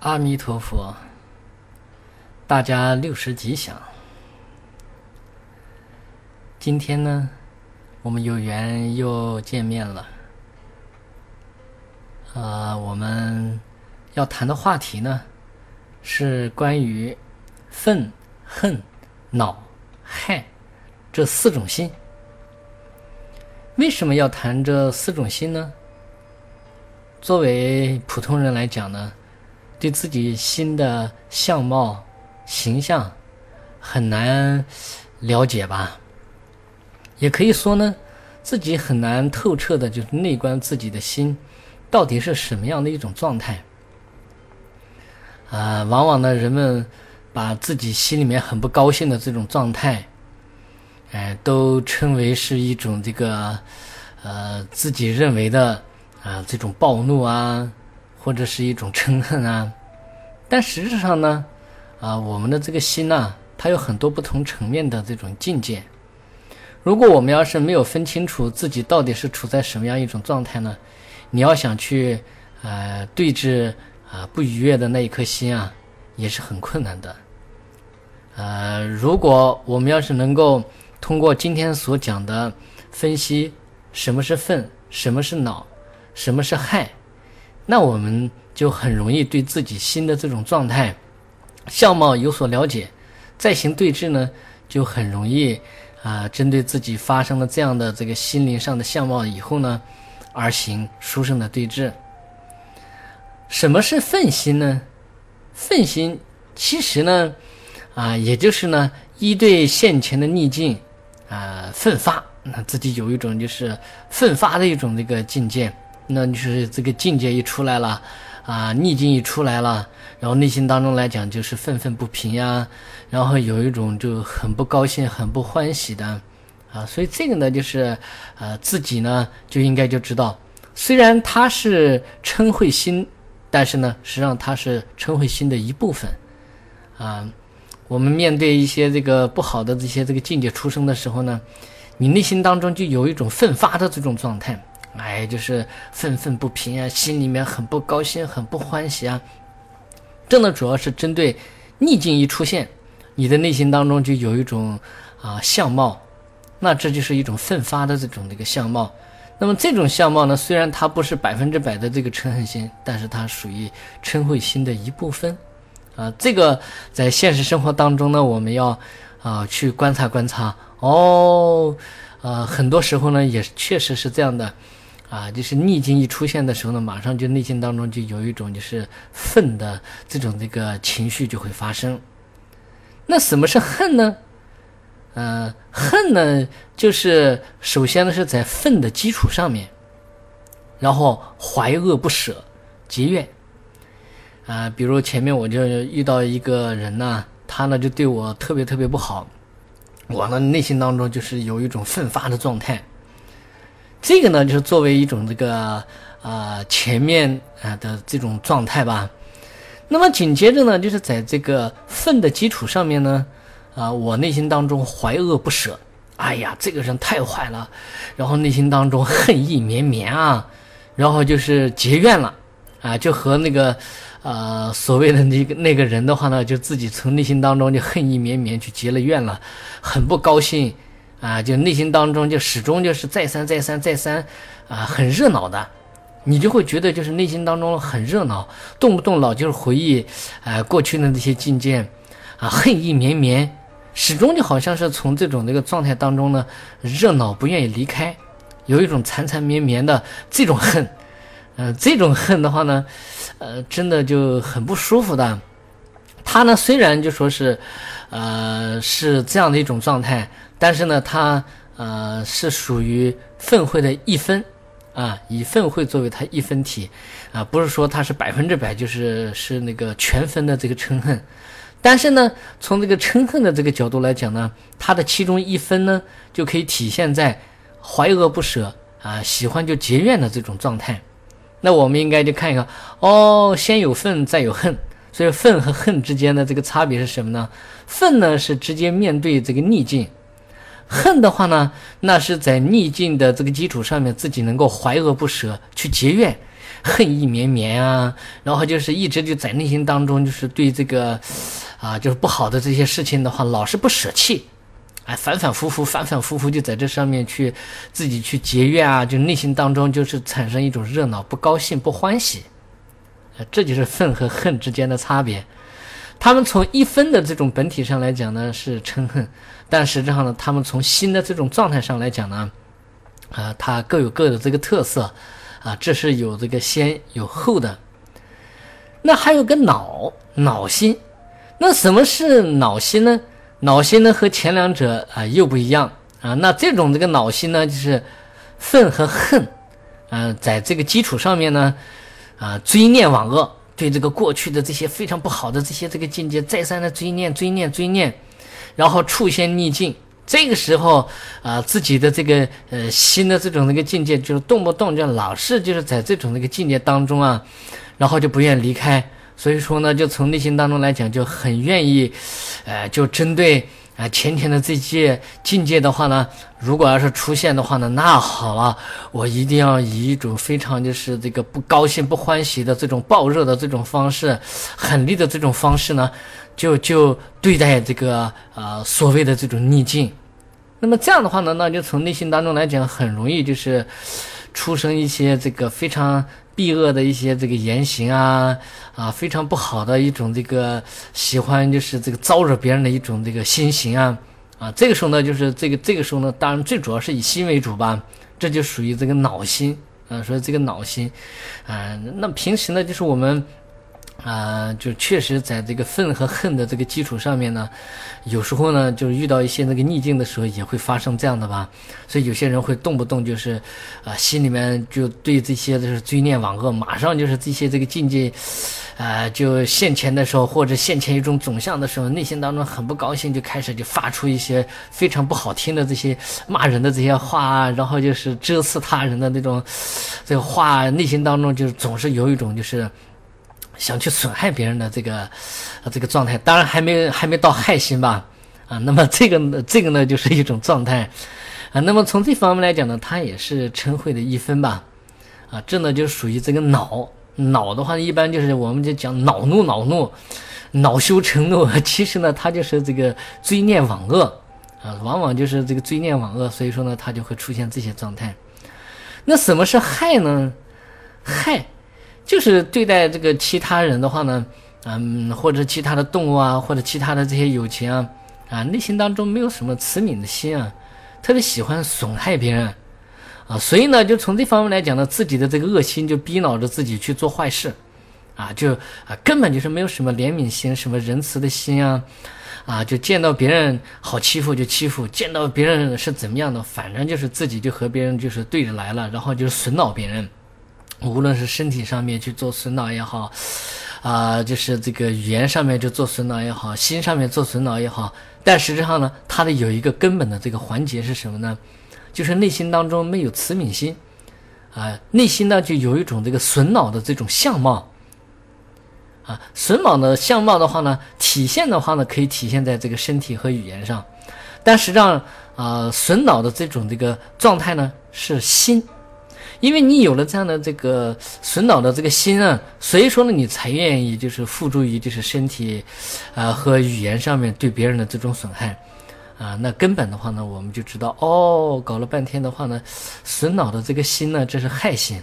阿弥陀佛，大家六十吉祥。今天呢，我们有缘又见面了。呃，我们要谈的话题呢，是关于愤、恨、恼、害这四种心。为什么要谈这四种心呢？作为普通人来讲呢？对自己心的相貌、形象很难了解吧？也可以说呢，自己很难透彻的，就是内观自己的心到底是什么样的一种状态。啊，往往呢，人们把自己心里面很不高兴的这种状态，哎，都称为是一种这个呃自己认为的啊这种暴怒啊。或者是一种嗔恨啊，但实质上呢，啊，我们的这个心呐，它有很多不同层面的这种境界。如果我们要是没有分清楚自己到底是处在什么样一种状态呢，你要想去呃对峙啊不愉悦的那一颗心啊，也是很困难的。呃，如果我们要是能够通过今天所讲的分析，什么是愤，什么是恼，什么是害。那我们就很容易对自己心的这种状态、相貌有所了解，再行对峙呢，就很容易啊，针对自己发生了这样的这个心灵上的相貌以后呢，而行殊胜的对峙。什么是愤心呢？愤心其实呢，啊，也就是呢，一对现前的逆境啊，奋发，那自己有一种就是奋发的一种这个境界。那就是这个境界一出来了，啊，逆境一出来了，然后内心当中来讲就是愤愤不平呀，然后有一种就很不高兴、很不欢喜的，啊，所以这个呢就是，呃，自己呢就应该就知道，虽然他是嗔恚心，但是呢，实际上他是嗔恚心的一部分，啊，我们面对一些这个不好的这些这个境界出生的时候呢，你内心当中就有一种奋发的这种状态。哎，就是愤愤不平啊，心里面很不高兴，很不欢喜啊。这呢，主要是针对逆境一出现，你的内心当中就有一种啊相貌，那这就是一种奋发的这种这个相貌。那么这种相貌呢，虽然它不是百分之百的这个嗔恨心，但是它属于嗔恚心的一部分啊。这个在现实生活当中呢，我们要啊去观察观察哦。呃，很多时候呢，也确实是这样的。啊，就是逆境一出现的时候呢，马上就内心当中就有一种就是愤的这种这个情绪就会发生。那什么是恨呢？呃，恨呢，就是首先呢是在愤的基础上面，然后怀恶不舍，结怨。啊，比如前面我就遇到一个人呢，他呢就对我特别特别不好，我呢内心当中就是有一种奋发的状态。这个呢，就是作为一种这个啊前面啊的这种状态吧。那么紧接着呢，就是在这个愤的基础上面呢，啊，我内心当中怀恶不舍。哎呀，这个人太坏了，然后内心当中恨意绵绵啊，然后就是结怨了啊，就和那个呃所谓的那个那个人的话呢，就自己从内心当中就恨意绵绵去结了怨了，很不高兴。啊，就内心当中就始终就是再三再三再三，啊，很热闹的，你就会觉得就是内心当中很热闹，动不动老就是回忆，啊，过去的那些境界，啊，恨意绵绵，始终就好像是从这种那个状态当中呢，热闹不愿意离开，有一种缠缠绵绵的这种恨，呃，这种恨的话呢，呃，真的就很不舒服的。他呢，虽然就说是，呃，是这样的一种状态。但是呢，他呃是属于愤恚的一分，啊，以愤恚作为他一分体，啊，不是说他是百分之百就是是那个全分的这个嗔恨，但是呢，从这个嗔恨的这个角度来讲呢，它的其中一分呢就可以体现在怀恶不舍啊，喜欢就结怨的这种状态。那我们应该就看一看，哦，先有愤再有恨，所以愤和恨之间的这个差别是什么呢？愤呢是直接面对这个逆境。恨的话呢，那是在逆境的这个基础上面，自己能够怀恶不舍去结怨，恨意绵绵啊，然后就是一直就在内心当中就是对这个啊就是不好的这些事情的话，老是不舍弃，哎，反反复复，反反复复就在这上面去自己去结怨啊，就内心当中就是产生一种热闹、不高兴、不欢喜，啊，这就是愤和恨之间的差别。他们从一分的这种本体上来讲呢是嗔恨，但实际上呢，他们从心的这种状态上来讲呢。啊，它各有各的这个特色，啊，这是有这个先有后的。那还有个脑脑心，那什么是脑心呢？脑心呢和前两者啊又不一样啊。那这种这个脑心呢，就是愤和恨，啊，在这个基础上面呢，啊，追念往恶，对这个过去的这些非常不好的这些这个境界再三的追念追念追念，然后触现逆境。这个时候啊，自己的这个呃新的这种那个境界，就是动不动就老是就是在这种那个境界当中啊，然后就不愿离开。所以说呢，就从内心当中来讲，就很愿意，呃，就针对啊前天的这些境界的话呢，如果要是出现的话呢，那好了，我一定要以一种非常就是这个不高兴、不欢喜的这种暴热的这种方式，狠厉的这种方式呢。就就对待这个呃所谓的这种逆境，那么这样的话呢，那就从内心当中来讲，很容易就是出生一些这个非常避恶的一些这个言行啊啊，非常不好的一种这个喜欢就是这个招惹别人的一种这个心行啊啊，这个时候呢，就是这个这个时候呢，当然最主要是以心为主吧，这就属于这个脑心啊，所以这个脑心啊，那平时呢，就是我们。啊，就确实在这个愤和恨的这个基础上面呢，有时候呢，就是遇到一些那个逆境的时候，也会发生这样的吧。所以有些人会动不动就是，啊，心里面就对这些就是追念往恶，马上就是这些这个境界，啊，就现前的时候或者现前一种总相的时候，内心当中很不高兴，就开始就发出一些非常不好听的这些骂人的这些话啊，然后就是遮刺他人的那种这个话，内心当中就是总是有一种就是。想去损害别人的这个，这个状态，当然还没还没到害心吧，啊，那么这个这个呢就是一种状态，啊，那么从这方面来讲呢，它也是嗔恚的一分吧，啊，这呢就属于这个恼恼的话，一般就是我们就讲恼怒恼怒，恼羞成怒，其实呢它就是这个追念往恶，啊，往往就是这个追念往恶，所以说呢它就会出现这些状态。那什么是害呢？害。就是对待这个其他人的话呢，嗯，或者其他的动物啊，或者其他的这些友情啊，啊，内心当中没有什么慈悯的心啊，特别喜欢损害别人，啊，所以呢，就从这方面来讲呢，自己的这个恶心就逼恼着自己去做坏事，啊，就啊，根本就是没有什么怜悯心，什么仁慈的心啊，啊，就见到别人好欺负就欺负，见到别人是怎么样的，反正就是自己就和别人就是对着来了，然后就损恼别人。无论是身体上面去做损脑也好，啊，就是这个语言上面就做损脑也好，心上面做损脑也好，但实际上呢，它的有一个根本的这个环节是什么呢？就是内心当中没有慈悯心，啊，内心呢就有一种这个损脑的这种相貌，啊，损脑的相貌的话呢，体现的话呢，可以体现在这个身体和语言上，但实际上啊，损脑的这种这个状态呢，是心。因为你有了这样的这个损脑的这个心啊，所以说呢，你才愿意就是付诸于就是身体，啊和语言上面对别人的这种损害，啊，那根本的话呢，我们就知道哦，搞了半天的话呢，损脑的这个心呢，这是害心。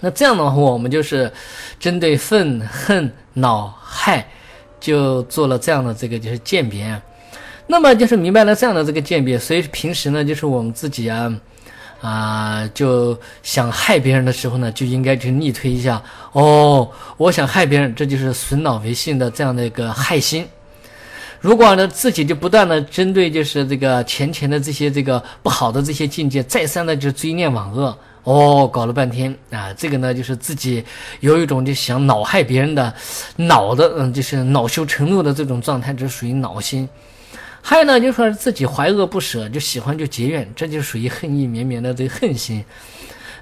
那这样的话，我们就是针对愤恨恼害，就做了这样的这个就是鉴别。那么就是明白了这样的这个鉴别，所以平时呢，就是我们自己啊。啊，就想害别人的时候呢，就应该去逆推一下哦。我想害别人，这就是损脑为性的这样的一个害心。如果呢，自己就不断的针对就是这个前前的这些这个不好的这些境界，再三的就追念往恶哦，搞了半天啊，这个呢就是自己有一种就想恼害别人的恼的，嗯，就是恼羞成怒的这种状态，这属于恼心。还有呢，就是说自己怀恶不舍，就喜欢就结怨，这就属于恨意绵绵的这个恨心。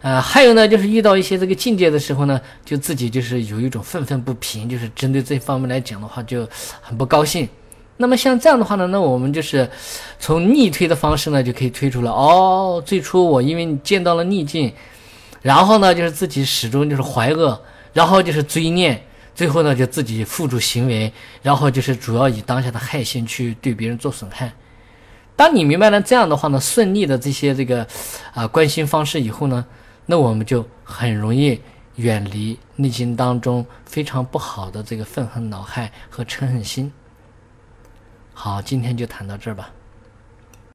呃，还有呢，就是遇到一些这个境界的时候呢，就自己就是有一种愤愤不平，就是针对这方面来讲的话，就很不高兴。那么像这样的话呢，那我们就是从逆推的方式呢，就可以推出了。哦，最初我因为见到了逆境，然后呢，就是自己始终就是怀恶，然后就是追念，最后呢就自己付诸行为，然后就是主要以当下的害心去对别人做损害。当你明白了这样的话呢，顺利的这些这个啊关心方式以后呢，那我们就很容易远离内心当中非常不好的这个愤恨、恼害和嗔恨心。好，今天就谈到这儿吧。